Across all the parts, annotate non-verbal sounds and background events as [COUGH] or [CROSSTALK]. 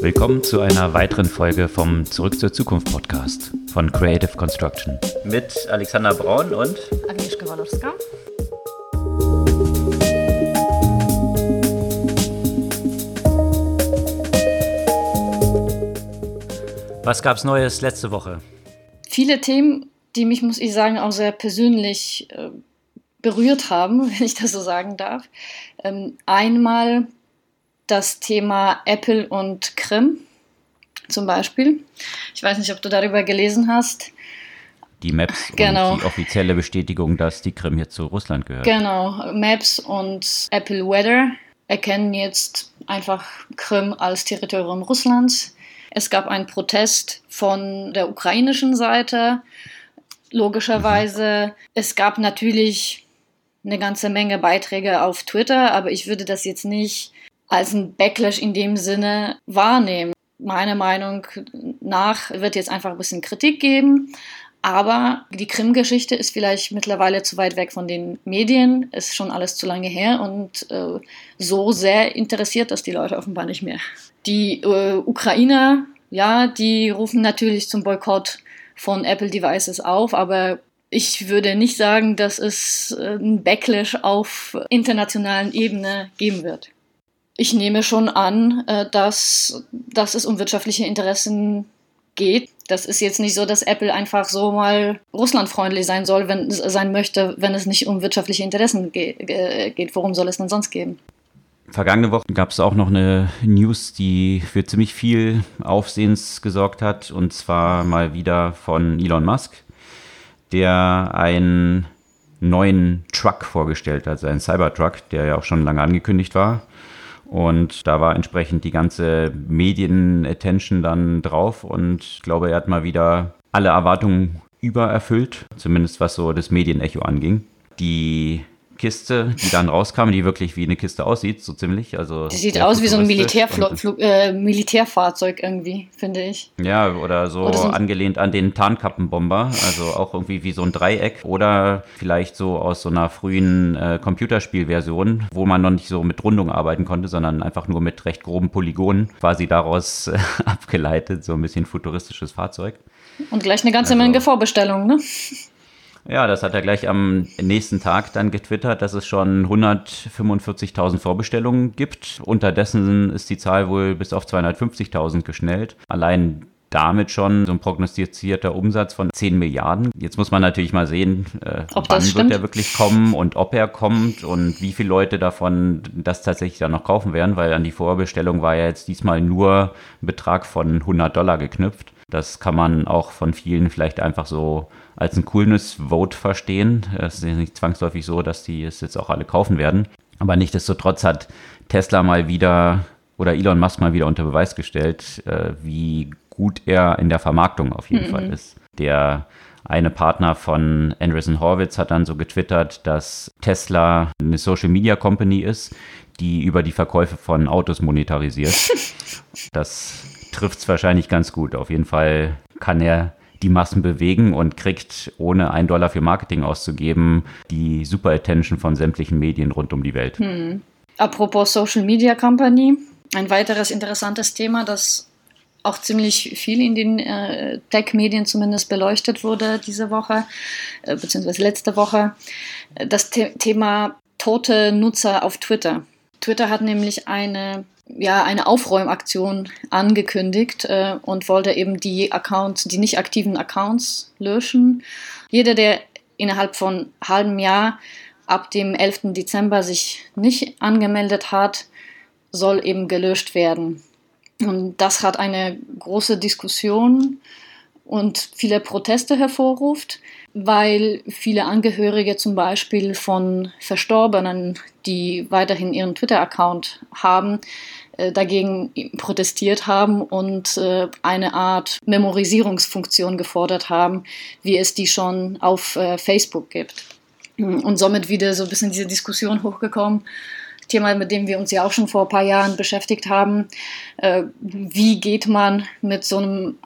Willkommen zu einer weiteren Folge vom Zurück zur Zukunft Podcast von Creative Construction. Mit Alexander Braun und Agnieszka Walorska. Was gab es Neues letzte Woche? Viele Themen, die mich, muss ich sagen, auch sehr persönlich äh, berührt haben, [LAUGHS] wenn ich das so sagen darf. Ähm, einmal das Thema Apple und Krim zum Beispiel. Ich weiß nicht, ob du darüber gelesen hast. Die Maps genau. die offizielle Bestätigung, dass die Krim jetzt zu Russland gehört. Genau, Maps und Apple Weather erkennen jetzt einfach Krim als Territorium Russlands. Es gab einen Protest von der ukrainischen Seite, logischerweise. Mhm. Es gab natürlich eine ganze Menge Beiträge auf Twitter, aber ich würde das jetzt nicht als ein Backlash in dem Sinne wahrnehmen. Meiner Meinung nach wird jetzt einfach ein bisschen Kritik geben, aber die Krim-Geschichte ist vielleicht mittlerweile zu weit weg von den Medien, ist schon alles zu lange her und äh, so sehr interessiert das die Leute offenbar nicht mehr. Die äh, Ukrainer, ja, die rufen natürlich zum Boykott von Apple Devices auf, aber ich würde nicht sagen, dass es äh, ein Backlash auf internationalen Ebene geben wird. Ich nehme schon an, äh, dass, dass es um wirtschaftliche Interessen geht. Das ist jetzt nicht so, dass Apple einfach so mal russlandfreundlich sein soll, wenn sein möchte, wenn es nicht um wirtschaftliche Interessen geht. Worum soll es denn sonst gehen? Vergangene Woche gab es auch noch eine News, die für ziemlich viel Aufsehens gesorgt hat, und zwar mal wieder von Elon Musk der einen neuen Truck vorgestellt hat, seinen Cybertruck, der ja auch schon lange angekündigt war. Und da war entsprechend die ganze Medien-Attention dann drauf und ich glaube, er hat mal wieder alle Erwartungen übererfüllt, zumindest was so das Medienecho anging. Die Kiste, die dann rauskam, die wirklich wie eine Kiste aussieht, so ziemlich. Also die sieht aus wie so ein äh, Militärfahrzeug irgendwie, finde ich. Ja, oder so, oder so angelehnt an den Tarnkappenbomber, also auch irgendwie wie so ein Dreieck oder vielleicht so aus so einer frühen äh, Computerspielversion, wo man noch nicht so mit Rundung arbeiten konnte, sondern einfach nur mit recht groben Polygonen, quasi daraus äh, [LAUGHS] abgeleitet, so ein bisschen futuristisches Fahrzeug. Und gleich eine ganze also, Menge Vorbestellungen, ne? [LAUGHS] Ja, das hat er gleich am nächsten Tag dann getwittert, dass es schon 145.000 Vorbestellungen gibt. Unterdessen ist die Zahl wohl bis auf 250.000 geschnellt. Allein damit schon so ein prognostizierter Umsatz von 10 Milliarden. Jetzt muss man natürlich mal sehen, äh, wann wird er wirklich kommen und ob er kommt und wie viele Leute davon das tatsächlich dann noch kaufen werden, weil an die Vorbestellung war ja jetzt diesmal nur ein Betrag von 100 Dollar geknüpft. Das kann man auch von vielen vielleicht einfach so als ein Coolness-Vote verstehen. Es ist nicht zwangsläufig so, dass die es jetzt auch alle kaufen werden. Aber nichtsdestotrotz hat Tesla mal wieder oder Elon Musk mal wieder unter Beweis gestellt, äh, wie gut er in der Vermarktung auf jeden mhm. Fall ist. Der eine Partner von Andreessen Horwitz hat dann so getwittert, dass Tesla eine Social Media Company ist, die über die Verkäufe von Autos monetarisiert. [LAUGHS] das trifft es wahrscheinlich ganz gut. Auf jeden Fall kann er die Massen bewegen und kriegt, ohne einen Dollar für Marketing auszugeben, die Super Attention von sämtlichen Medien rund um die Welt. Hm. Apropos Social Media Company, ein weiteres interessantes Thema, das auch ziemlich viel in den äh, Tech-Medien zumindest beleuchtet wurde diese Woche, äh, beziehungsweise letzte Woche, das The Thema tote Nutzer auf Twitter. Twitter hat nämlich eine ja, eine Aufräumaktion angekündigt äh, und wollte eben die Accounts, die nicht aktiven Accounts löschen. Jeder, der innerhalb von halbem Jahr ab dem 11. Dezember sich nicht angemeldet hat, soll eben gelöscht werden. Und das hat eine große Diskussion und viele Proteste hervorruft, weil viele Angehörige zum Beispiel von Verstorbenen, die weiterhin ihren Twitter-Account haben, äh, dagegen protestiert haben und äh, eine Art Memorisierungsfunktion gefordert haben, wie es die schon auf äh, Facebook gibt. Und somit wieder so ein bisschen diese Diskussion hochgekommen. Thema, mit dem wir uns ja auch schon vor ein paar Jahren beschäftigt haben. wie geht man mit so einem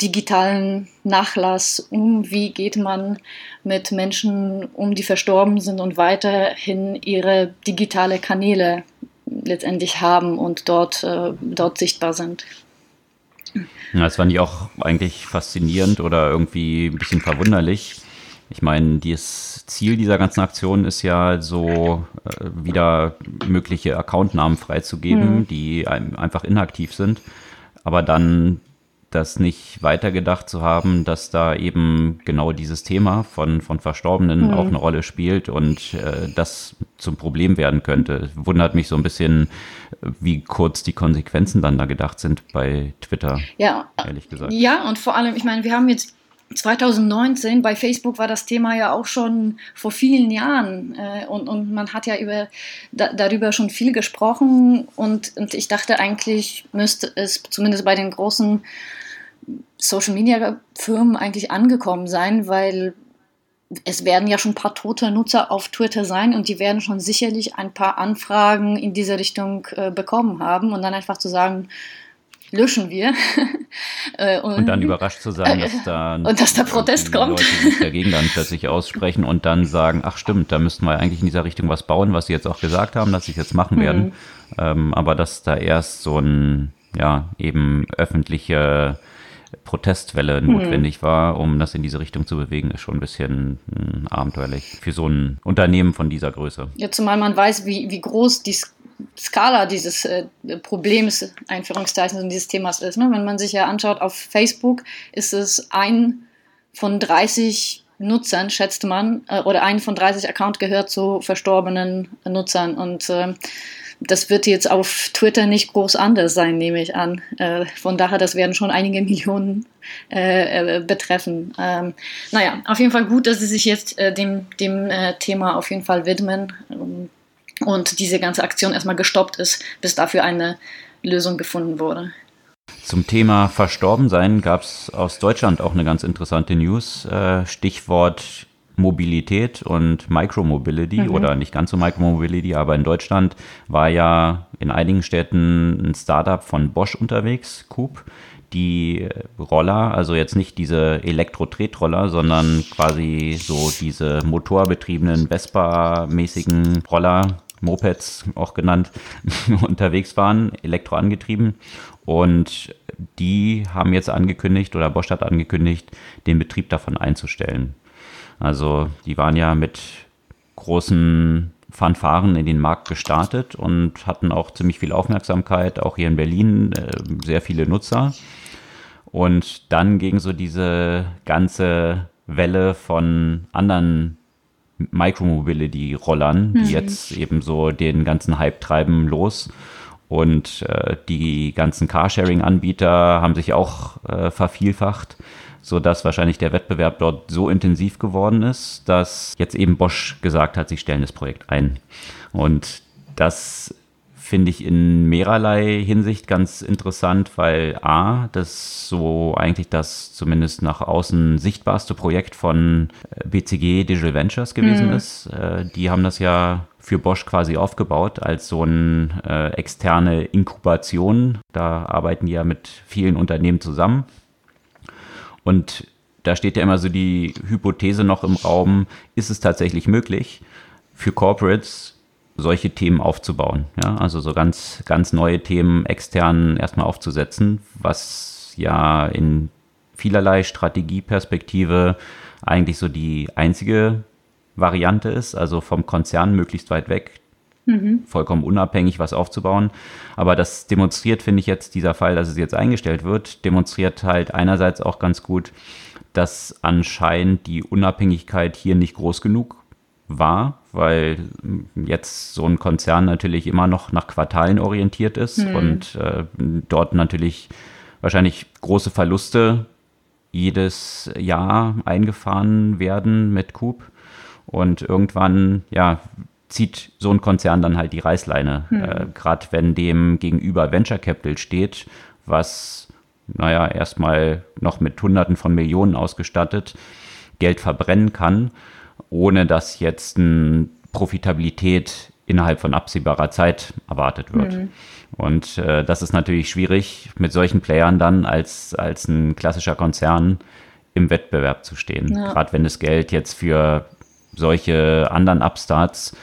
digitalen Nachlass um? Wie geht man mit Menschen um, die verstorben sind und weiterhin ihre digitale Kanäle letztendlich haben und dort, äh, dort sichtbar sind. Das fand ich auch eigentlich faszinierend oder irgendwie ein bisschen verwunderlich. Ich meine, das Ziel dieser ganzen Aktion ist ja so, äh, wieder mögliche Accountnamen freizugeben, mhm. die einfach inaktiv sind. Aber dann das nicht weitergedacht zu haben, dass da eben genau dieses Thema von, von Verstorbenen mhm. auch eine Rolle spielt und äh, das zum Problem werden könnte. Wundert mich so ein bisschen, wie kurz die Konsequenzen dann da gedacht sind bei Twitter. Ja, ehrlich gesagt. Ja, und vor allem, ich meine, wir haben jetzt 2019, bei Facebook war das Thema ja auch schon vor vielen Jahren äh, und, und man hat ja über, da, darüber schon viel gesprochen und, und ich dachte eigentlich müsste es zumindest bei den großen Social-Media-Firmen eigentlich angekommen sein, weil es werden ja schon ein paar tote Nutzer auf Twitter sein und die werden schon sicherlich ein paar Anfragen in diese Richtung äh, bekommen haben und dann einfach zu sagen, löschen wir. [LAUGHS] Äh, und, und, dann überrascht zu sein, dass da, [LAUGHS] und dass der Protest kommt. Leute sich dagegen dann plötzlich [LAUGHS] aussprechen und dann sagen, ach stimmt, da müssten wir eigentlich in dieser Richtung was bauen, was sie jetzt auch gesagt haben, dass sie es jetzt machen mhm. werden. Ähm, aber dass da erst so ein, ja, eben öffentliche Protestwelle mhm. notwendig war, um das in diese Richtung zu bewegen, ist schon ein bisschen mh, hm, abenteuerlich für so ein Unternehmen von dieser Größe. Ja, zumal man weiß, wie, wie groß die Skala dieses äh, Problems, Einführungszeichen, und dieses Themas ist. Ne? Wenn man sich ja anschaut, auf Facebook ist es ein von 30 Nutzern, schätzt man, äh, oder ein von 30 Accounts gehört zu verstorbenen Nutzern. Und äh, das wird jetzt auf Twitter nicht groß anders sein, nehme ich an. Äh, von daher, das werden schon einige [LAUGHS] Millionen äh, äh, betreffen. Ähm, naja, auf jeden Fall gut, dass Sie sich jetzt dem, dem Thema auf jeden Fall widmen ähm, und diese ganze Aktion erstmal gestoppt ist, bis dafür eine Lösung gefunden wurde. Zum Thema Verstorbensein gab es aus Deutschland auch eine ganz interessante News. Äh, Stichwort Mobilität und Micromobility mhm. oder nicht ganz so Micromobility, aber in Deutschland war ja in einigen Städten ein Startup von Bosch unterwegs, Coop, die Roller, also jetzt nicht diese Elektro-Tretroller, sondern quasi so diese motorbetriebenen Vespa-mäßigen Roller, Mopeds auch genannt, [LAUGHS] unterwegs waren, elektroangetrieben. Und die haben jetzt angekündigt oder Bosch hat angekündigt, den Betrieb davon einzustellen. Also die waren ja mit großen Fanfaren in den Markt gestartet und hatten auch ziemlich viel Aufmerksamkeit, auch hier in Berlin äh, sehr viele Nutzer. Und dann ging so diese ganze Welle von anderen Micromobility-Rollern, die mhm. jetzt eben so den ganzen Hype treiben, los. Und äh, die ganzen Carsharing-Anbieter haben sich auch äh, vervielfacht sodass wahrscheinlich der Wettbewerb dort so intensiv geworden ist, dass jetzt eben Bosch gesagt hat, sie stellen das Projekt ein. Und das finde ich in mehrerlei Hinsicht ganz interessant, weil A, das so eigentlich das zumindest nach außen sichtbarste Projekt von äh, BCG Digital Ventures gewesen mhm. ist. Äh, die haben das ja für Bosch quasi aufgebaut als so eine äh, externe Inkubation. Da arbeiten die ja mit vielen Unternehmen zusammen. Und da steht ja immer so die Hypothese noch im Raum, ist es tatsächlich möglich, für Corporates solche Themen aufzubauen? Ja, also so ganz, ganz neue Themen extern erstmal aufzusetzen, was ja in vielerlei Strategieperspektive eigentlich so die einzige Variante ist, also vom Konzern möglichst weit weg, mhm. vollkommen unabhängig was aufzubauen. Aber das demonstriert, finde ich jetzt, dieser Fall, dass es jetzt eingestellt wird, demonstriert halt einerseits auch ganz gut, dass anscheinend die Unabhängigkeit hier nicht groß genug war, weil jetzt so ein Konzern natürlich immer noch nach Quartalen orientiert ist mhm. und äh, dort natürlich wahrscheinlich große Verluste jedes Jahr eingefahren werden mit Coop. Und irgendwann, ja, zieht so ein Konzern dann halt die Reißleine. Hm. Äh, Gerade wenn dem gegenüber Venture Capital steht, was, naja, erstmal noch mit Hunderten von Millionen ausgestattet Geld verbrennen kann, ohne dass jetzt eine Profitabilität innerhalb von absehbarer Zeit erwartet wird. Mhm. Und äh, das ist natürlich schwierig, mit solchen Playern dann als, als ein klassischer Konzern im Wettbewerb zu stehen. Ja. Gerade wenn das Geld jetzt für solche anderen Upstarts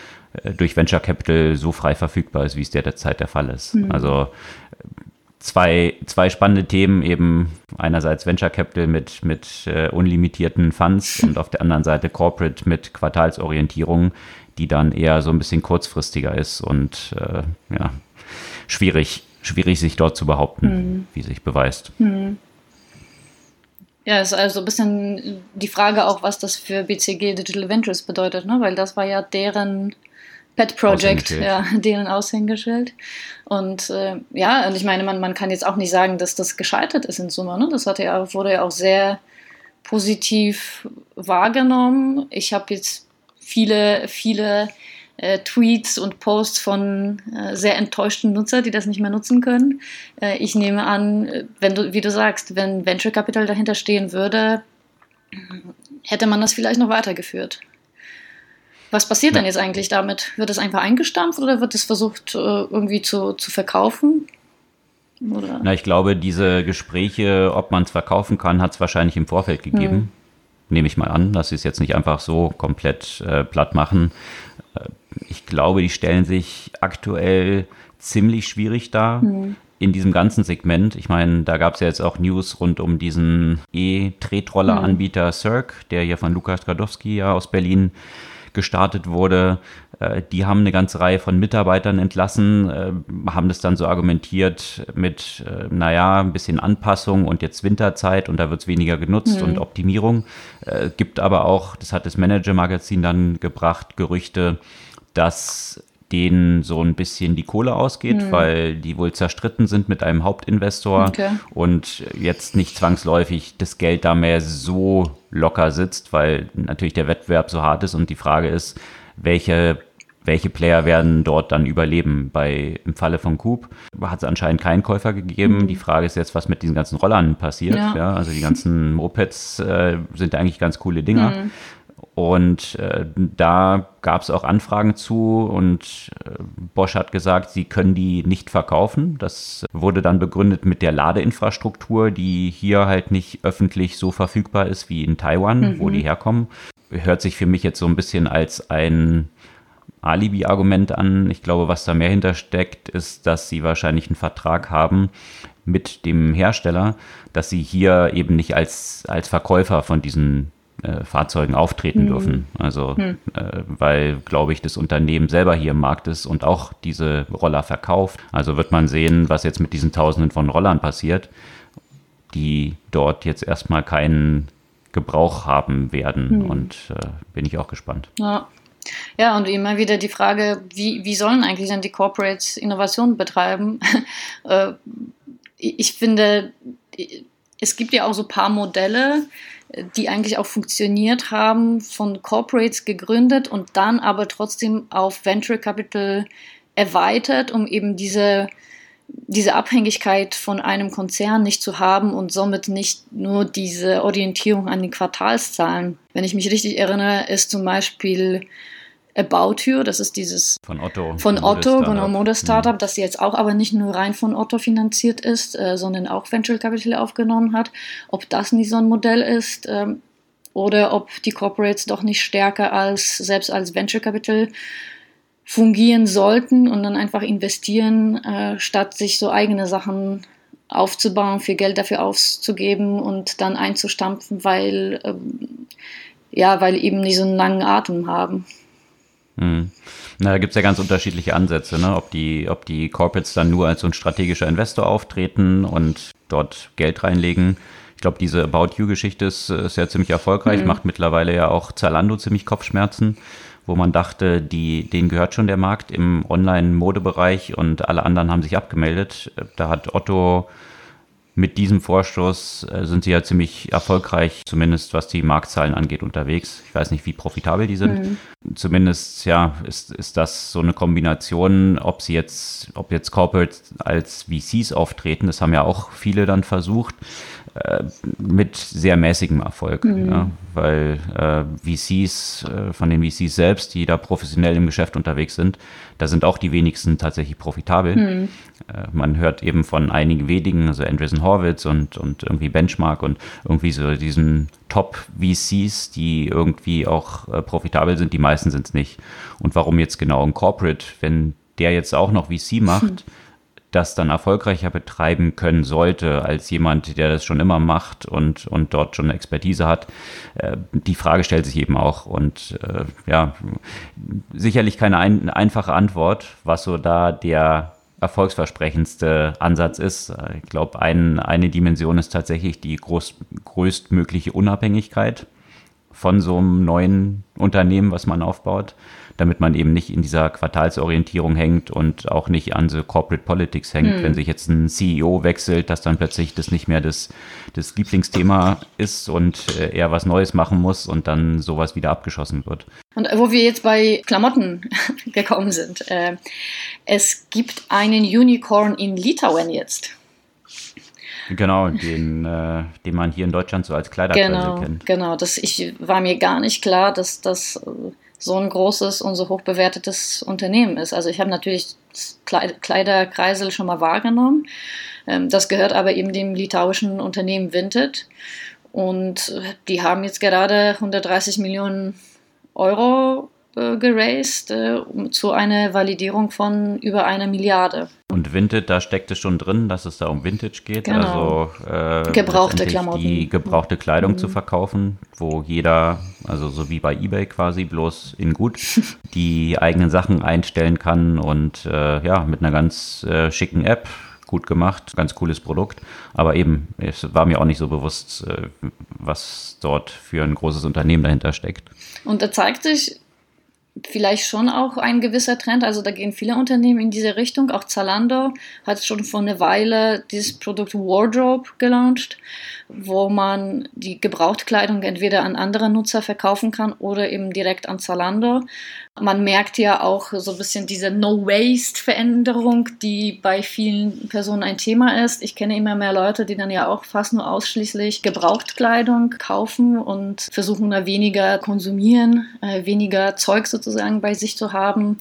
äh, durch Venture Capital so frei verfügbar ist, wie es derzeit der Fall ist. Mhm. Also zwei, zwei spannende Themen, eben einerseits Venture Capital mit, mit äh, unlimitierten Funds [LAUGHS] und auf der anderen Seite Corporate mit Quartalsorientierung, die dann eher so ein bisschen kurzfristiger ist und äh, ja, schwierig, schwierig sich dort zu behaupten, mhm. wie sich beweist. Mhm. Ja, ist also ein bisschen die Frage auch, was das für BCG Digital Ventures bedeutet, ne? weil das war ja deren Pet Project, ja, [LAUGHS] deren Aushängeschild. Und äh, ja, und ich meine, man, man kann jetzt auch nicht sagen, dass das gescheitert ist in Summe. Ne? Das hatte ja, wurde ja auch sehr positiv wahrgenommen. Ich habe jetzt viele, viele äh, Tweets und Posts von äh, sehr enttäuschten Nutzern, die das nicht mehr nutzen können. Äh, ich nehme an, wenn du, wie du sagst, wenn Venture Capital dahinter stehen würde, hätte man das vielleicht noch weitergeführt. Was passiert ja. denn jetzt eigentlich damit? Wird es einfach eingestampft oder wird es versucht, äh, irgendwie zu, zu verkaufen? Oder? Na, ich glaube, diese Gespräche, ob man es verkaufen kann, hat es wahrscheinlich im Vorfeld gegeben. Hm. Nehme ich mal an, dass sie es jetzt nicht einfach so komplett äh, platt machen. Äh, ich glaube, die stellen sich aktuell ziemlich schwierig dar. Hm in diesem ganzen Segment. Ich meine, da gab es ja jetzt auch News rund um diesen E-Tretroller-Anbieter hm. Cirque, der hier von Lukas Gradowski ja aus Berlin gestartet wurde. Äh, die haben eine ganze Reihe von Mitarbeitern entlassen, äh, haben das dann so argumentiert mit, äh, naja, ein bisschen Anpassung und jetzt Winterzeit und da wird es weniger genutzt mhm. und Optimierung. gibt aber auch, das hat das Manager-Magazin dann gebracht, Gerüchte, dass denen so ein bisschen die Kohle ausgeht, mhm. weil die wohl zerstritten sind mit einem Hauptinvestor okay. und jetzt nicht zwangsläufig das Geld da mehr so locker sitzt, weil natürlich der Wettbewerb so hart ist und die Frage ist, welche welche Player werden dort dann überleben? Bei, Im Falle von Coop hat es anscheinend keinen Käufer gegeben. Mhm. Die Frage ist jetzt, was mit diesen ganzen Rollern passiert. Ja. ja also die ganzen Mopeds äh, sind eigentlich ganz coole Dinger. Mhm. Und äh, da gab es auch Anfragen zu und äh, Bosch hat gesagt, sie können die nicht verkaufen. Das wurde dann begründet mit der Ladeinfrastruktur, die hier halt nicht öffentlich so verfügbar ist wie in Taiwan, mhm. wo die herkommen. Hört sich für mich jetzt so ein bisschen als ein Alibi-Argument an. Ich glaube, was da mehr hintersteckt, ist, dass sie wahrscheinlich einen Vertrag haben mit dem Hersteller, dass sie hier eben nicht als, als Verkäufer von diesen äh, Fahrzeugen auftreten hm. dürfen. Also, hm. äh, weil, glaube ich, das Unternehmen selber hier im Markt ist und auch diese Roller verkauft. Also wird man sehen, was jetzt mit diesen Tausenden von Rollern passiert, die dort jetzt erstmal keinen Gebrauch haben werden. Hm. Und äh, bin ich auch gespannt. Ja. Ja, und immer wieder die Frage, wie, wie sollen eigentlich dann die Corporates Innovation betreiben? [LAUGHS] Äh, ich finde, es gibt ja auch so ein paar Modelle, die eigentlich auch funktioniert haben, von Corporates gegründet und dann aber trotzdem auf Venture Capital erweitert, um eben diese, diese Abhängigkeit von einem Konzern nicht zu haben und somit nicht nur diese Orientierung an den Quartalszahlen. Wenn ich mich richtig erinnere, ist zum Beispiel About You, das ist dieses von Otto, von Otto, genau, Mode-Startup, mhm. das jetzt auch aber nicht nur rein von Otto finanziert ist, äh, sondern auch Venture Capital aufgenommen hat. Ob das nicht so ein Modell ist ähm, oder ob die Corporates doch nicht stärker als selbst als Venture Capital fungieren sollten und dann einfach investieren, äh, statt sich so eigene Sachen aufzubauen, viel Geld dafür auszugeben und dann einzustampfen, weil ähm, ja, weil eben nicht so einen langen Atem haben. Mhm. Na, da gibt es ja ganz unterschiedliche Ansätze, ne? ob, die, ob die Corporates dann nur als so ein strategischer Investor auftreten und dort Geld reinlegen. Ich glaube, diese About You-Geschichte ist, ist ja ziemlich erfolgreich, mhm. macht mittlerweile ja auch Zalando ziemlich Kopfschmerzen, wo man dachte, die, denen gehört schon der Markt im Online-Modebereich und alle anderen haben sich abgemeldet. Da hat Otto mit diesem Vorstoß äh, sind sie ja ziemlich erfolgreich, zumindest was die Marktzahlen angeht, unterwegs. Ich weiß nicht, wie profitabel die sind. Mhm. Zumindest, ja, ist, ist das so eine Kombination, ob sie jetzt, ob jetzt Corporate als VCs auftreten, das haben ja auch viele dann versucht, äh, mit sehr mäßigem Erfolg. Mhm. Ja, weil äh, VCs, äh, von den VCs selbst, die da professionell im Geschäft unterwegs sind, da sind auch die wenigsten tatsächlich profitabel. Mhm. Äh, man hört eben von einigen wenigen, also Andreessen Horwitz und, und irgendwie Benchmark und irgendwie so diesen Top-VCs, die irgendwie auch äh, profitabel sind. Die meisten sind es nicht. Und warum jetzt genau ein Corporate, wenn der jetzt auch noch VC macht, mhm das dann erfolgreicher betreiben können sollte als jemand, der das schon immer macht und, und dort schon Expertise hat, äh, die Frage stellt sich eben auch. Und äh, ja, sicherlich keine ein, einfache Antwort, was so da der erfolgsversprechendste Ansatz ist. Ich glaube, ein, eine Dimension ist tatsächlich die groß, größtmögliche Unabhängigkeit von so einem neuen Unternehmen, was man aufbaut damit man eben nicht in dieser Quartalsorientierung hängt und auch nicht an so Corporate Politics hängt. Mhm. Wenn sich jetzt ein CEO wechselt, dass dann plötzlich das nicht mehr das, das Lieblingsthema ist und äh, er was Neues machen muss und dann sowas wieder abgeschossen wird. Und wo wir jetzt bei Klamotten [LAUGHS] gekommen sind, äh, es gibt einen Unicorn in Litauen jetzt. Genau, den, äh, den man hier in Deutschland so als Kleiderkreisel genau, kennt. Genau, das ich, war mir gar nicht klar, dass das äh, so ein großes und so hoch bewertetes Unternehmen ist. Also ich habe natürlich Kleiderkreisel schon mal wahrgenommen. Ähm, das gehört aber eben dem litauischen Unternehmen Vinted. Und die haben jetzt gerade 130 Millionen Euro äh, geraced äh, zu einer Validierung von über einer Milliarde. Und Vintage, da steckt es schon drin, dass es da um Vintage geht, genau. also äh, gebrauchte Klamotten. die gebrauchte Kleidung mhm. zu verkaufen, wo jeder, also so wie bei eBay quasi, bloß in gut, [LAUGHS] die eigenen Sachen einstellen kann und äh, ja, mit einer ganz äh, schicken App gut gemacht, ganz cooles Produkt. Aber eben, es war mir auch nicht so bewusst, äh, was dort für ein großes Unternehmen dahinter steckt. Und da zeigt sich, vielleicht schon auch ein gewisser Trend. Also da gehen viele Unternehmen in diese Richtung. Auch Zalando hat schon vor einer Weile dieses Produkt Wardrobe gelauncht, wo man die Gebrauchtkleidung entweder an andere Nutzer verkaufen kann oder eben direkt an Zalando. Man merkt ja auch so ein bisschen diese No-Waste-Veränderung, die bei vielen Personen ein Thema ist. Ich kenne immer mehr Leute, die dann ja auch fast nur ausschließlich Gebrauchtkleidung kaufen und versuchen da weniger konsumieren, äh, weniger Zeug sozusagen bei sich zu haben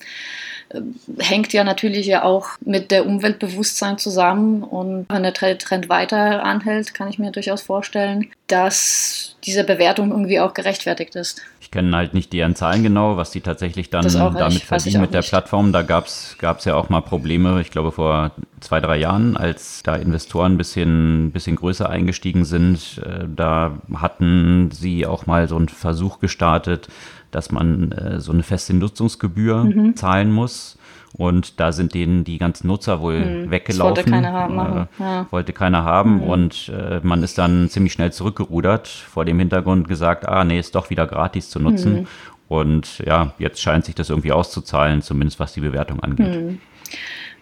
äh, hängt ja natürlich ja auch mit der Umweltbewusstsein zusammen. Und wenn der Trend weiter anhält, kann ich mir durchaus vorstellen, dass diese Bewertung irgendwie auch gerechtfertigt ist kenne halt nicht die Zahlen genau, was die tatsächlich dann damit verdienen mit der nicht. Plattform. Da gab es ja auch mal Probleme, ich glaube vor zwei, drei Jahren, als da Investoren ein bisschen, bisschen größer eingestiegen sind. Äh, da hatten sie auch mal so einen Versuch gestartet, dass man äh, so eine feste Nutzungsgebühr mhm. zahlen muss. Und da sind denen die ganzen Nutzer wohl hm, weggelaufen. wollte keiner haben. Äh, ja. Wollte keiner haben. Hm. Und äh, man ist dann ziemlich schnell zurückgerudert, vor dem Hintergrund gesagt, ah, nee, ist doch wieder gratis zu nutzen. Hm. Und ja, jetzt scheint sich das irgendwie auszuzahlen, zumindest was die Bewertung angeht. Hm.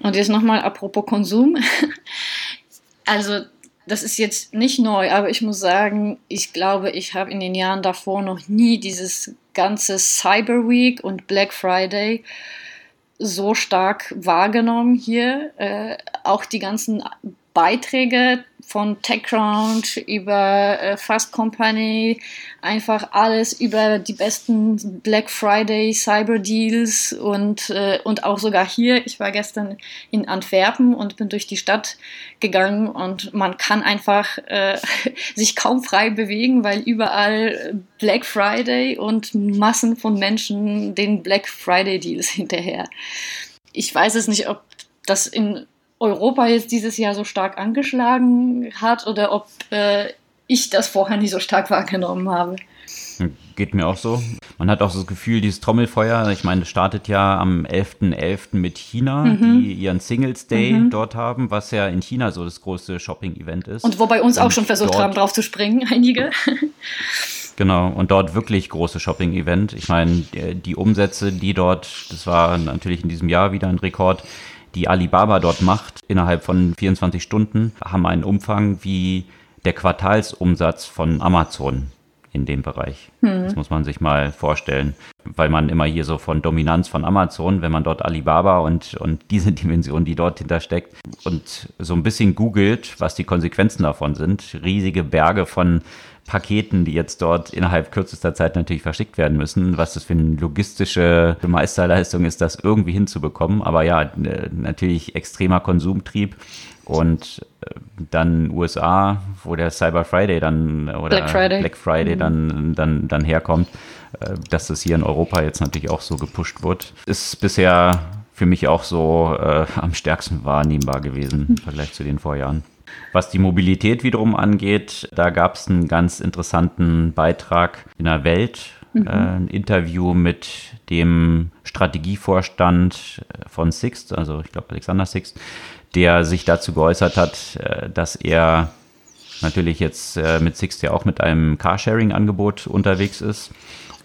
Und jetzt nochmal apropos Konsum. [LAUGHS] also das ist jetzt nicht neu, aber ich muss sagen, ich glaube, ich habe in den Jahren davor noch nie dieses ganze Cyber Week und Black Friday so stark wahrgenommen hier. Äh, auch die ganzen Beiträge von TechCrunch über äh, Fast Company, einfach alles über die besten Black Friday Cyber Deals und, äh, und auch sogar hier. Ich war gestern in Antwerpen und bin durch die Stadt gegangen und man kann einfach äh, [LAUGHS] sich kaum frei bewegen, weil überall Black Friday und Massen von Menschen den Black Friday Deals [LAUGHS] hinterher. Ich weiß es nicht, ob das in Europa jetzt dieses Jahr so stark angeschlagen hat oder ob äh, ich das vorher nicht so stark wahrgenommen habe. Geht mir auch so. Man hat auch so das Gefühl, dieses Trommelfeuer, ich meine, das startet ja am 11.11. .11. mit China, mhm. die ihren Singles Day mhm. dort haben, was ja in China so das große Shopping-Event ist. Und wo bei uns und auch schon versucht haben, drauf zu springen, [LAUGHS] einige. Genau, und dort wirklich große Shopping-Event. Ich meine, die Umsätze, die dort, das war natürlich in diesem Jahr wieder ein Rekord, die Alibaba dort macht, innerhalb von 24 Stunden, haben einen Umfang wie der Quartalsumsatz von Amazon in dem Bereich. Hm. Das muss man sich mal vorstellen, weil man immer hier so von Dominanz von Amazon, wenn man dort Alibaba und, und diese [LAUGHS] Dimension, die dort hintersteckt und so ein bisschen googelt, was die Konsequenzen davon sind, riesige Berge von Paketen, die jetzt dort innerhalb kürzester Zeit natürlich verschickt werden müssen, was das für eine logistische Meisterleistung ist, das irgendwie hinzubekommen. Aber ja, natürlich extremer Konsumtrieb. Und äh, dann USA, wo der Cyber Friday dann oder Black Friday, Black Friday mhm. dann, dann, dann herkommt, äh, dass das hier in Europa jetzt natürlich auch so gepusht wird, ist bisher für mich auch so äh, am stärksten wahrnehmbar gewesen im Vergleich zu den Vorjahren. Was die Mobilität wiederum angeht, da gab es einen ganz interessanten Beitrag in der Welt, mhm. äh, ein Interview mit dem Strategievorstand von Sixt, also ich glaube Alexander Sixt, der sich dazu geäußert hat, äh, dass er natürlich jetzt äh, mit Sixt ja auch mit einem Carsharing-Angebot unterwegs ist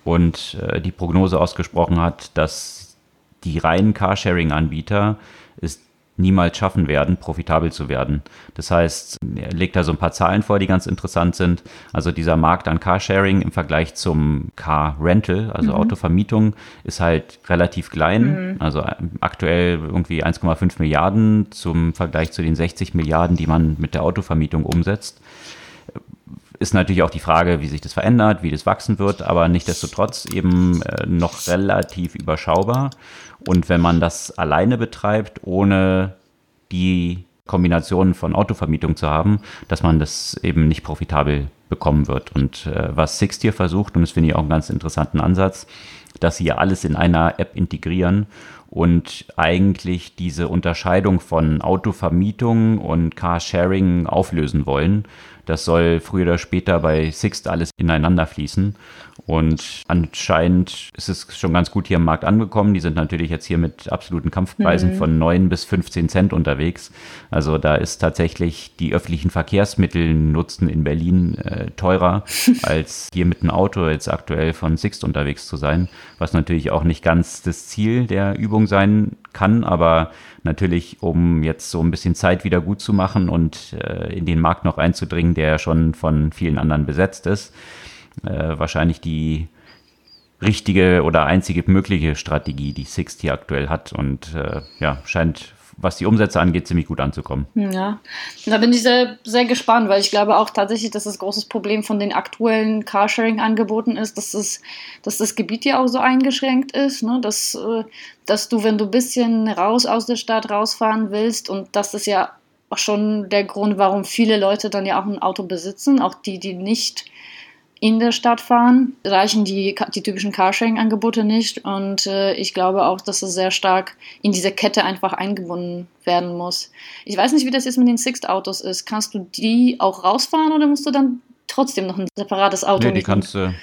und äh, die Prognose ausgesprochen hat, dass die reinen Carsharing-Anbieter es niemals schaffen werden, profitabel zu werden. Das heißt, er legt da so ein paar Zahlen vor, die ganz interessant sind. Also dieser Markt an Carsharing im Vergleich zum Car Rental, also mhm. Autovermietung, ist halt relativ klein. Mhm. Also äh, aktuell irgendwie 1,5 Milliarden zum Vergleich zu den 60 Milliarden, die man mit der Autovermietung umsetzt ist natürlich auch die Frage, wie sich das verändert, wie das wachsen wird, aber nichtdestotrotz eben äh, noch relativ überschaubar. Und wenn man das alleine betreibt, ohne die Kombination von Autovermietung zu haben, dass man das eben nicht profitabel bekommen wird. Und äh, was Sixt hier versucht, und das finde ich auch einen ganz interessanten Ansatz, dass sie alles in einer App integrieren und eigentlich diese Unterscheidung von Autovermietung und Carsharing auflösen wollen das soll früher oder später bei Sixt alles ineinander fließen. Und anscheinend ist es schon ganz gut hier im Markt angekommen. Die sind natürlich jetzt hier mit absoluten Kampfpreisen mhm. von 9 bis 15 Cent unterwegs. Also da ist tatsächlich die öffentlichen Verkehrsmittel nutzen in Berlin äh, teurer, [LAUGHS] als hier mit einem Auto jetzt aktuell von Sixt unterwegs zu sein. Was natürlich auch nicht ganz das Ziel der Übung sein kann, aber natürlich, um jetzt so ein bisschen Zeit wieder gut zu machen und äh, in den Markt noch einzudringen, der schon von vielen anderen besetzt ist, äh, wahrscheinlich die richtige oder einzige mögliche Strategie, die Sixty aktuell hat. Und äh, ja, scheint was die Umsätze angeht, ziemlich gut anzukommen. Ja, da bin ich sehr, sehr gespannt, weil ich glaube auch tatsächlich, dass das große Problem von den aktuellen Carsharing-Angeboten ist, dass, es, dass das Gebiet ja auch so eingeschränkt ist, ne? dass, äh, dass du, wenn du ein bisschen raus aus der Stadt rausfahren willst und das ist ja auch schon der Grund, warum viele Leute dann ja auch ein Auto besitzen, auch die, die nicht in der Stadt fahren, reichen die, die typischen Carsharing-Angebote nicht. Und äh, ich glaube auch, dass es sehr stark in diese Kette einfach eingebunden werden muss. Ich weiß nicht, wie das jetzt mit den Sixt-Autos ist. Kannst du die auch rausfahren oder musst du dann trotzdem noch ein separates Auto nee, die kannst du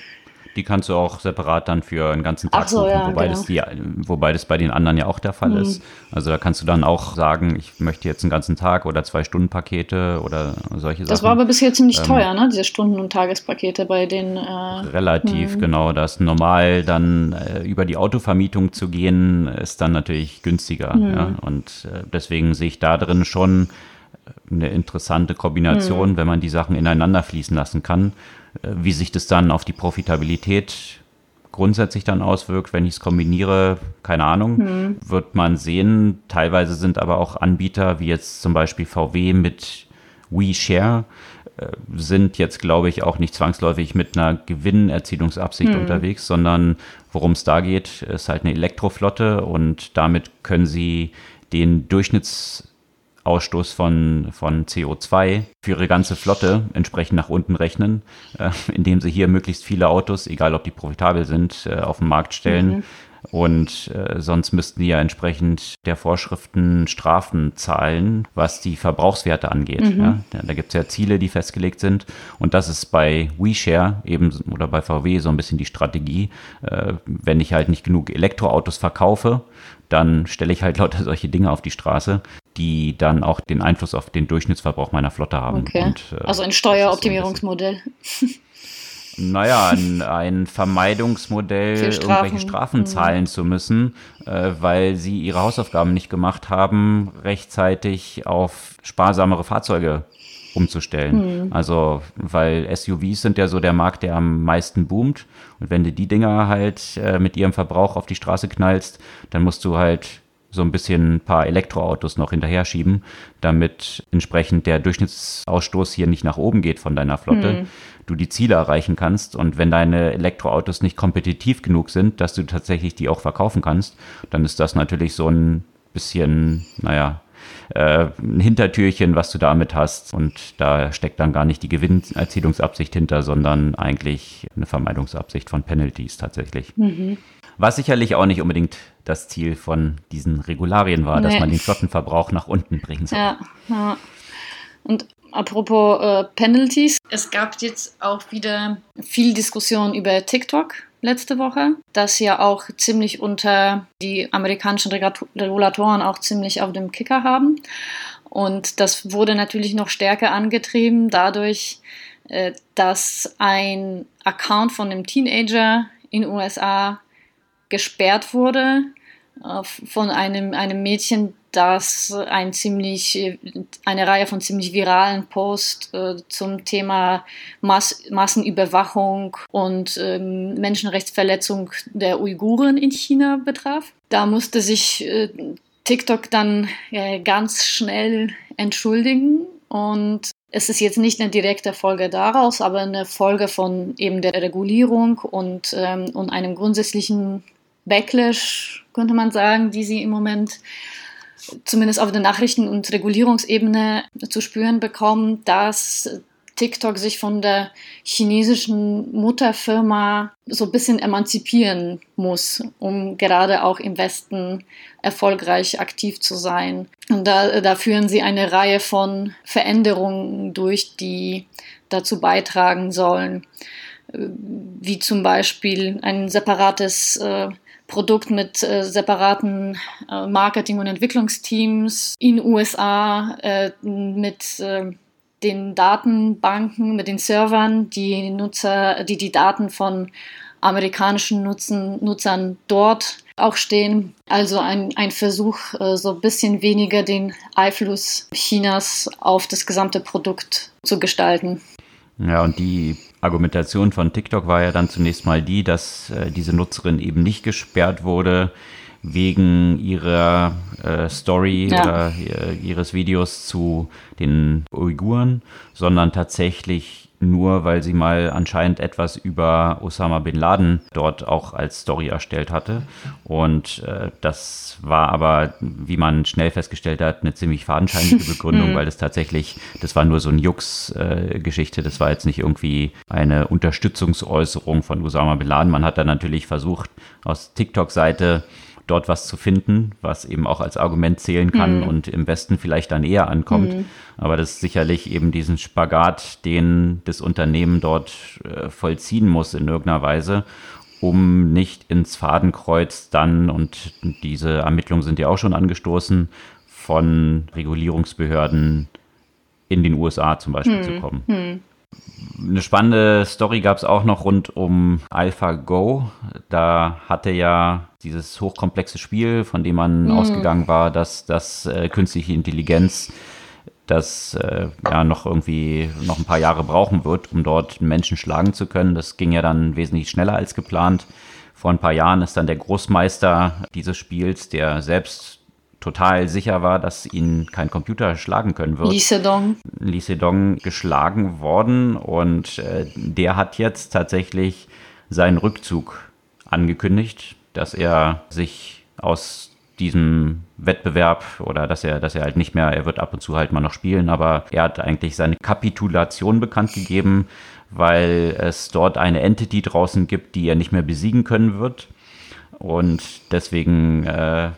die kannst du auch separat dann für einen ganzen Tag so, suchen, ja, wobei, genau. das die, wobei das bei den anderen ja auch der Fall mhm. ist. Also da kannst du dann auch sagen, ich möchte jetzt einen ganzen Tag oder zwei Stunden Pakete oder solche das Sachen. Das war aber bisher ziemlich ähm, teuer, ne? diese Stunden- und Tagespakete bei den. Äh, relativ, mh. genau. Das normal dann äh, über die Autovermietung zu gehen, ist dann natürlich günstiger. Mhm. Ja? Und äh, deswegen sehe ich da drin schon eine interessante Kombination, mhm. wenn man die Sachen ineinander fließen lassen kann. Äh, wie sich das dann auf die Profitabilität grundsätzlich dann auswirkt, wenn ich es kombiniere, keine Ahnung, mhm. wird man sehen. Teilweise sind aber auch Anbieter wie jetzt zum Beispiel VW mit WeShare äh, sind jetzt, glaube ich, auch nicht zwangsläufig mit einer Gewinnerzielungsabsicht mhm. unterwegs, sondern worum es da geht, ist halt eine Elektroflotte und damit können sie den Durchschnitts Ausstoß von, von CO2 für ihre ganze Flotte entsprechend nach unten rechnen, äh, indem sie hier möglichst viele Autos, egal ob die profitabel sind, äh, auf den Markt stellen. Mhm. Und äh, sonst müssten die ja entsprechend der Vorschriften Strafen zahlen, was die Verbrauchswerte angeht. Mhm. Ja? Da gibt es ja Ziele, die festgelegt sind. Und das ist bei WeShare eben oder bei VW so ein bisschen die Strategie. Äh, wenn ich halt nicht genug Elektroautos verkaufe, dann stelle ich halt lauter solche Dinge auf die Straße, die dann auch den Einfluss auf den Durchschnittsverbrauch meiner Flotte haben. Okay. Und, äh, also ein Steueroptimierungsmodell. Naja, ein, ein Vermeidungsmodell, Strafen. irgendwelche Strafen mhm. zahlen zu müssen, äh, weil sie ihre Hausaufgaben nicht gemacht haben, rechtzeitig auf sparsamere Fahrzeuge umzustellen. Mhm. Also, weil SUVs sind ja so der Markt, der am meisten boomt. Und wenn du die Dinger halt äh, mit ihrem Verbrauch auf die Straße knallst, dann musst du halt so ein bisschen ein paar Elektroautos noch hinterher schieben, damit entsprechend der Durchschnittsausstoß hier nicht nach oben geht von deiner Flotte, hm. du die Ziele erreichen kannst und wenn deine Elektroautos nicht kompetitiv genug sind, dass du tatsächlich die auch verkaufen kannst, dann ist das natürlich so ein bisschen, naja, äh, ein Hintertürchen, was du damit hast. Und da steckt dann gar nicht die Gewinnerzielungsabsicht hinter, sondern eigentlich eine Vermeidungsabsicht von Penalties tatsächlich. Mhm. Was sicherlich auch nicht unbedingt das Ziel von diesen Regularien war, nee. dass man den Flottenverbrauch nach unten bringen soll. Ja, ja. Und apropos äh, Penalties, es gab jetzt auch wieder viel Diskussion über TikTok letzte Woche, das ja auch ziemlich unter die amerikanischen Regulatoren auch ziemlich auf dem Kicker haben. Und das wurde natürlich noch stärker angetrieben dadurch, äh, dass ein Account von einem Teenager in den USA gesperrt wurde äh, von einem, einem Mädchen, das ein ziemlich, eine Reihe von ziemlich viralen Posts äh, zum Thema Mass, Massenüberwachung und ähm, Menschenrechtsverletzung der Uiguren in China betraf. Da musste sich äh, TikTok dann äh, ganz schnell entschuldigen und es ist jetzt nicht eine direkte Folge daraus, aber eine Folge von eben der Regulierung und, ähm, und einem grundsätzlichen Backlash, könnte man sagen, die sie im Moment zumindest auf der Nachrichten- und Regulierungsebene zu spüren bekommen, dass TikTok sich von der chinesischen Mutterfirma so ein bisschen emanzipieren muss, um gerade auch im Westen erfolgreich aktiv zu sein. Und da, da führen sie eine Reihe von Veränderungen durch, die dazu beitragen sollen, wie zum Beispiel ein separates äh, Produkt mit äh, separaten äh, Marketing- und Entwicklungsteams in USA, äh, mit äh, den Datenbanken, mit den Servern, die Nutzer, die die Daten von amerikanischen Nutzen, Nutzern dort auch stehen. Also ein, ein Versuch, äh, so ein bisschen weniger den Einfluss Chinas auf das gesamte Produkt zu gestalten. Ja, und die Argumentation von TikTok war ja dann zunächst mal die, dass äh, diese Nutzerin eben nicht gesperrt wurde wegen ihrer äh, Story ja. oder äh, ihres Videos zu den Uiguren, sondern tatsächlich nur weil sie mal anscheinend etwas über Osama bin Laden dort auch als Story erstellt hatte. Und äh, das war aber, wie man schnell festgestellt hat, eine ziemlich fadenscheinige [LAUGHS] Begründung, hm. weil es tatsächlich, das war nur so ein Jux-Geschichte, äh, das war jetzt nicht irgendwie eine Unterstützungsäußerung von Osama bin Laden. Man hat dann natürlich versucht, aus TikTok-Seite dort was zu finden, was eben auch als Argument zählen kann mhm. und im Westen vielleicht dann eher ankommt. Mhm. Aber das ist sicherlich eben diesen Spagat, den das Unternehmen dort äh, vollziehen muss in irgendeiner Weise, um nicht ins Fadenkreuz dann, und diese Ermittlungen sind ja auch schon angestoßen, von Regulierungsbehörden in den USA zum Beispiel mhm. zu kommen. Mhm. Eine spannende Story gab es auch noch rund um AlphaGo. Da hatte ja dieses hochkomplexe Spiel, von dem man mhm. ausgegangen war, dass das äh, künstliche Intelligenz das äh, ja noch irgendwie noch ein paar Jahre brauchen wird, um dort Menschen schlagen zu können. Das ging ja dann wesentlich schneller als geplant. Vor ein paar Jahren ist dann der Großmeister dieses Spiels, der selbst total sicher war, dass ihn kein Computer schlagen können wird. Lee Sedong. Lee Sedong geschlagen worden und äh, der hat jetzt tatsächlich seinen Rückzug angekündigt, dass er sich aus diesem Wettbewerb oder dass er, dass er halt nicht mehr, er wird ab und zu halt mal noch spielen, aber er hat eigentlich seine Kapitulation bekannt gegeben, weil es dort eine Entity draußen gibt, die er nicht mehr besiegen können wird. Und deswegen äh,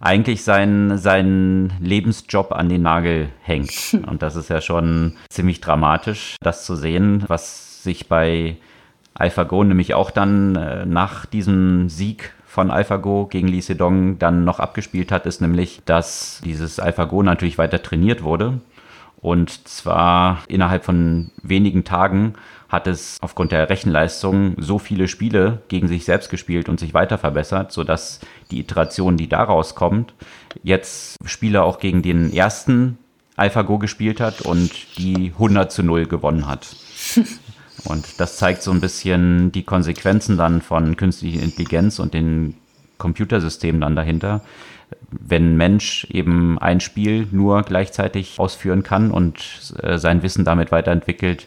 eigentlich seinen, seinen Lebensjob an den Nagel hängt. [LAUGHS] Und das ist ja schon ziemlich dramatisch, das zu sehen, was sich bei AlphaGo nämlich auch dann äh, nach diesem Sieg von AlphaGo gegen Lee Sedong dann noch abgespielt hat, ist nämlich, dass dieses AlphaGo natürlich weiter trainiert wurde. Und zwar innerhalb von wenigen Tagen hat es aufgrund der Rechenleistung so viele Spiele gegen sich selbst gespielt und sich weiter verbessert, sodass die Iteration, die daraus kommt, jetzt Spiele auch gegen den ersten AlphaGo gespielt hat und die 100 zu 0 gewonnen hat. [LAUGHS] Und das zeigt so ein bisschen die Konsequenzen dann von künstlicher Intelligenz und den Computersystemen dann dahinter. Wenn ein Mensch eben ein Spiel nur gleichzeitig ausführen kann und äh, sein Wissen damit weiterentwickelt,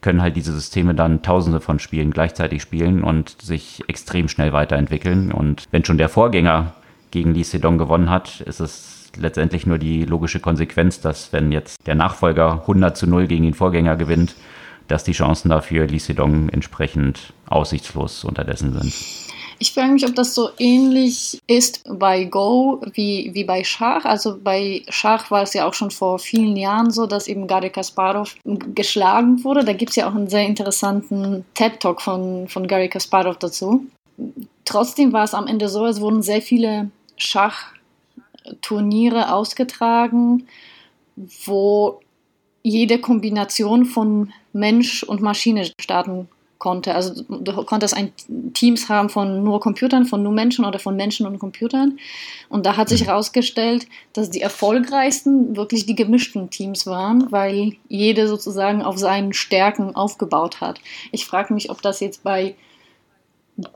können halt diese Systeme dann tausende von Spielen gleichzeitig spielen und sich extrem schnell weiterentwickeln. Und wenn schon der Vorgänger gegen Lee Sedong gewonnen hat, ist es letztendlich nur die logische Konsequenz, dass wenn jetzt der Nachfolger 100 zu 0 gegen den Vorgänger gewinnt, dass die Chancen dafür Lee Sedong entsprechend aussichtslos unterdessen sind. Ich frage mich, ob das so ähnlich ist bei Go wie, wie bei Schach. Also bei Schach war es ja auch schon vor vielen Jahren so, dass eben Garry Kasparov geschlagen wurde. Da gibt es ja auch einen sehr interessanten TED-Talk von, von Garry Kasparov dazu. Trotzdem war es am Ende so, es wurden sehr viele Schachturniere ausgetragen, wo jede Kombination von Mensch und Maschine starten konnte. Also du konntest ein Teams haben von nur Computern, von nur Menschen oder von Menschen und Computern. Und da hat sich herausgestellt, mhm. dass die erfolgreichsten wirklich die gemischten Teams waren, weil jede sozusagen auf seinen Stärken aufgebaut hat. Ich frage mich, ob das jetzt bei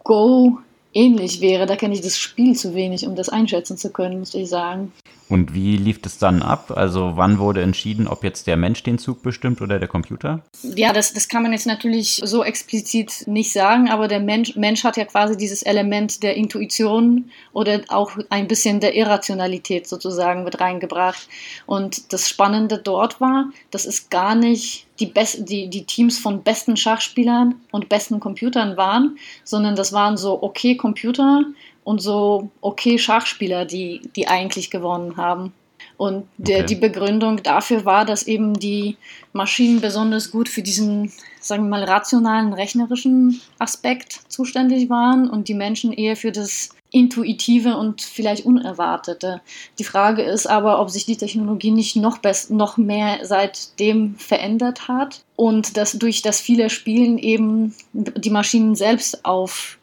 Go ähnlich wäre. Da kenne ich das Spiel zu wenig, um das einschätzen zu können, muss ich sagen. Und wie lief das dann ab? Also wann wurde entschieden, ob jetzt der Mensch den Zug bestimmt oder der Computer? Ja, das, das kann man jetzt natürlich so explizit nicht sagen, aber der Mensch, Mensch hat ja quasi dieses Element der Intuition oder auch ein bisschen der Irrationalität sozusagen mit reingebracht. Und das Spannende dort war, dass es gar nicht die, Best die, die Teams von besten Schachspielern und besten Computern waren, sondern das waren so okay Computer und so okay Schachspieler, die, die eigentlich gewonnen haben. Und der, okay. die Begründung dafür war, dass eben die Maschinen besonders gut für diesen, sagen wir mal, rationalen, rechnerischen Aspekt zuständig waren und die Menschen eher für das Intuitive und vielleicht Unerwartete. Die Frage ist aber, ob sich die Technologie nicht noch, noch mehr seitdem verändert hat und dass durch das viele Spielen eben die Maschinen selbst auf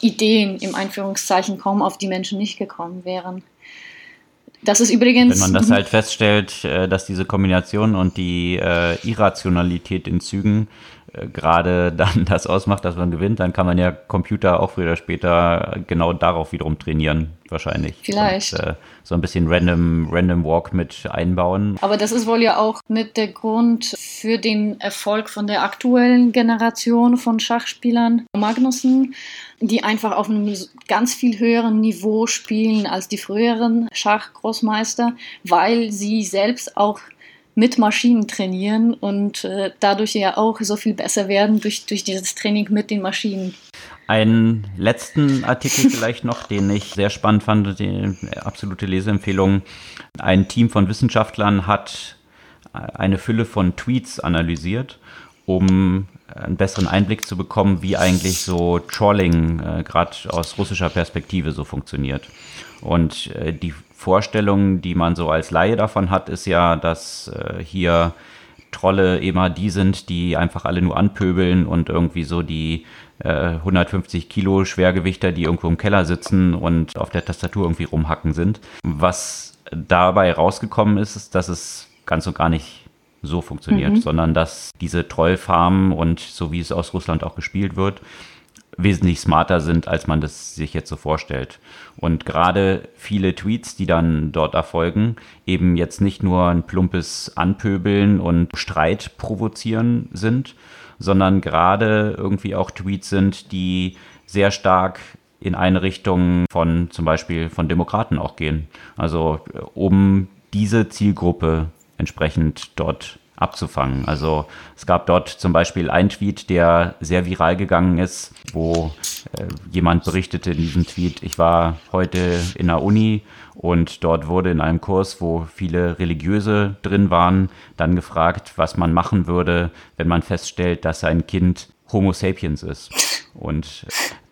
Ideen im Einführungszeichen kommen, auf die Menschen nicht gekommen wären. Das ist übrigens. Wenn man das halt feststellt, äh, dass diese Kombination und die äh, Irrationalität in Zügen gerade [LAUGHS] dann das ausmacht, dass man gewinnt, dann kann man ja Computer auch früher oder später genau darauf wiederum trainieren, wahrscheinlich. Vielleicht. Und, äh, so ein bisschen random, random Walk mit einbauen. Aber das ist wohl ja auch mit der Grund für den Erfolg von der aktuellen Generation von Schachspielern. Magnussen, die einfach auf einem ganz viel höheren Niveau spielen als die früheren Schachgroßmeister, weil sie selbst auch mit Maschinen trainieren und äh, dadurch ja auch so viel besser werden durch, durch dieses Training mit den Maschinen. Einen letzten Artikel vielleicht noch, den ich sehr spannend fand, die absolute Leseempfehlung. Ein Team von Wissenschaftlern hat eine Fülle von Tweets analysiert, um einen besseren Einblick zu bekommen, wie eigentlich so Trolling äh, gerade aus russischer Perspektive so funktioniert. Und äh, die Vorstellung, die man so als Laie davon hat, ist ja, dass äh, hier Trolle immer die sind, die einfach alle nur anpöbeln und irgendwie so die äh, 150 Kilo Schwergewichter, die irgendwo im Keller sitzen und auf der Tastatur irgendwie rumhacken sind. Was dabei rausgekommen ist, ist, dass es ganz und gar nicht so funktioniert, mhm. sondern dass diese Trollfarmen und so wie es aus Russland auch gespielt wird, wesentlich smarter sind, als man das sich jetzt so vorstellt. Und gerade viele Tweets, die dann dort erfolgen, eben jetzt nicht nur ein plumpes Anpöbeln und Streit provozieren sind, sondern gerade irgendwie auch Tweets sind, die sehr stark in eine Richtung von zum Beispiel von Demokraten auch gehen. Also um diese Zielgruppe entsprechend dort abzufangen. Also es gab dort zum Beispiel einen Tweet, der sehr viral gegangen ist, wo äh, jemand berichtete in diesem Tweet, ich war heute in der Uni und dort wurde in einem Kurs, wo viele Religiöse drin waren, dann gefragt, was man machen würde, wenn man feststellt, dass ein Kind Homo sapiens ist. Und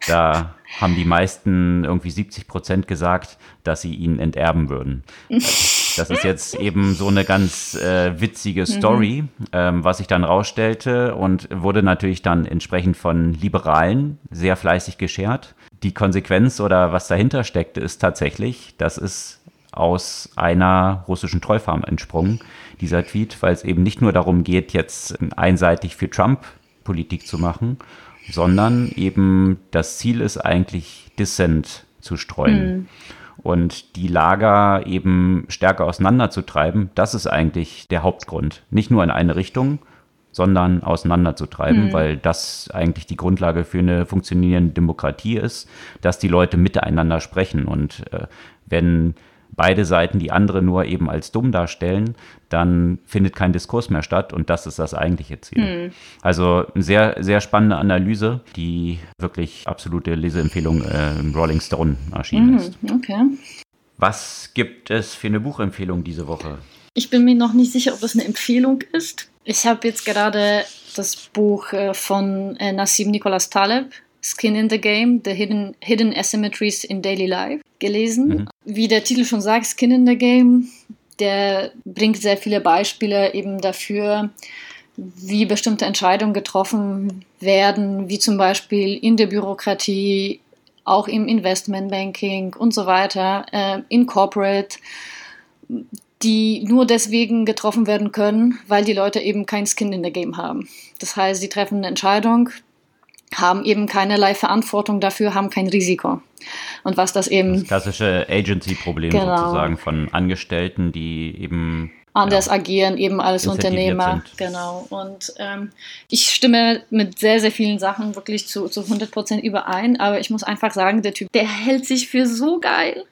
da haben die meisten irgendwie 70 Prozent gesagt, dass sie ihn enterben würden. [LAUGHS] Das ist jetzt eben so eine ganz äh, witzige Story, mhm. ähm, was sich dann rausstellte und wurde natürlich dann entsprechend von Liberalen sehr fleißig geschert. Die Konsequenz oder was dahinter steckte, ist tatsächlich, dass es aus einer russischen Trollfarm entsprungen, dieser Tweet, weil es eben nicht nur darum geht, jetzt einseitig für Trump Politik zu machen, sondern eben das Ziel ist eigentlich Dissent zu streuen. Mhm. Und die Lager eben stärker auseinanderzutreiben, das ist eigentlich der Hauptgrund. Nicht nur in eine Richtung, sondern auseinanderzutreiben, mhm. weil das eigentlich die Grundlage für eine funktionierende Demokratie ist, dass die Leute miteinander sprechen. Und äh, wenn beide Seiten die andere nur eben als dumm darstellen, dann findet kein Diskurs mehr statt und das ist das eigentliche Ziel. Hm. Also eine sehr, sehr spannende Analyse, die wirklich absolute Leseempfehlung äh, im Rolling Stone erschienen hm, ist. Okay. Was gibt es für eine Buchempfehlung diese Woche? Ich bin mir noch nicht sicher, ob das eine Empfehlung ist. Ich habe jetzt gerade das Buch äh, von äh, Nassim Nicholas Taleb, Skin in the Game, The Hidden, Hidden Asymmetries in Daily Life, gelesen. Mhm. Wie der Titel schon sagt, Skin in the Game, der bringt sehr viele Beispiele eben dafür, wie bestimmte Entscheidungen getroffen werden, wie zum Beispiel in der Bürokratie, auch im Investmentbanking und so weiter, äh, in Corporate, die nur deswegen getroffen werden können, weil die Leute eben kein Skin in the Game haben. Das heißt, sie treffen eine Entscheidung, haben eben keinerlei Verantwortung dafür, haben kein Risiko. Und was das eben. Das klassische Agency-Problem genau. sozusagen von Angestellten, die eben anders ja, agieren, eben als Unternehmer. Sind. Genau. Und ähm, ich stimme mit sehr, sehr vielen Sachen wirklich zu, zu 100 Prozent überein, aber ich muss einfach sagen, der Typ, der hält sich für so geil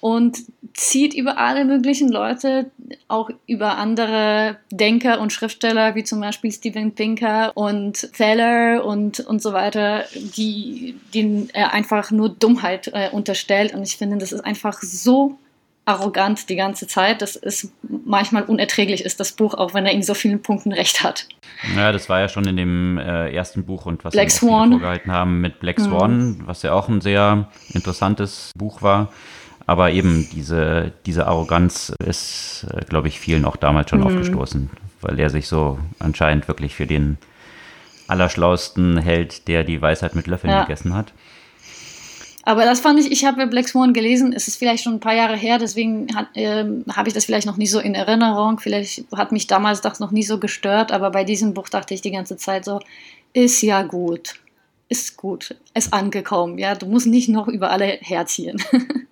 und zieht über alle möglichen Leute, auch über andere Denker und Schriftsteller, wie zum Beispiel Steven Pinker und Feller und, und so weiter, die, denen er einfach nur Dummheit äh, unterstellt. Und ich finde, das ist einfach so arrogant die ganze Zeit, dass es manchmal unerträglich ist, das Buch, auch wenn er in so vielen Punkten recht hat. Ja, das war ja schon in dem äh, ersten Buch und was Black wir vorgehalten haben mit Black. Swan, mhm. was ja auch ein sehr interessantes Buch war. Aber eben diese, diese Arroganz ist, äh, glaube ich, vielen auch damals schon mhm. aufgestoßen, weil er sich so anscheinend wirklich für den Allerschlausten hält, der die Weisheit mit Löffeln ja. gegessen hat. Aber das fand ich, ich habe Black Swan gelesen, es ist vielleicht schon ein paar Jahre her, deswegen äh, habe ich das vielleicht noch nie so in Erinnerung. Vielleicht hat mich damals das noch nie so gestört, aber bei diesem Buch dachte ich die ganze Zeit so, ist ja gut, ist gut, ist angekommen, ja, du musst nicht noch über alle herziehen. [LAUGHS]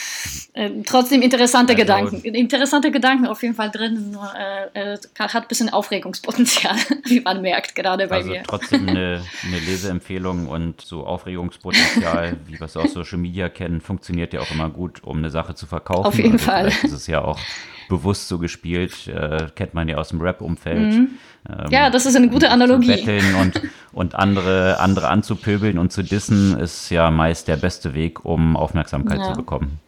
Ähm, trotzdem interessante also, Gedanken. Interessante Gedanken auf jeden Fall drin. Äh, äh hat ein bisschen Aufregungspotenzial, [LAUGHS] wie man merkt, gerade bei also mir. Trotzdem eine, [LAUGHS] eine Leseempfehlung und so Aufregungspotenzial, [LAUGHS] wie wir es aus Social Media kennen, funktioniert ja auch immer gut, um eine Sache zu verkaufen. Auf jeden also Fall. Das ist ja auch bewusst so gespielt, äh, kennt man ja aus dem Rap-Umfeld. Mhm. Ähm, ja, das ist eine gute Analogie. Betteln und, und andere, andere anzupöbeln und zu dissen ist ja meist der beste Weg, um Aufmerksamkeit ja. zu bekommen.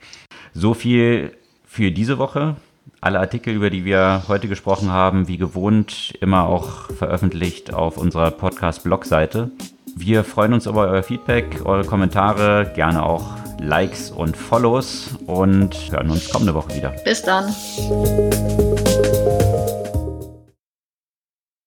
So viel für diese Woche. Alle Artikel, über die wir heute gesprochen haben, wie gewohnt, immer auch veröffentlicht auf unserer Podcast-Blog-Seite. Wir freuen uns über euer Feedback, eure Kommentare, gerne auch Likes und Follows und hören uns kommende Woche wieder. Bis dann.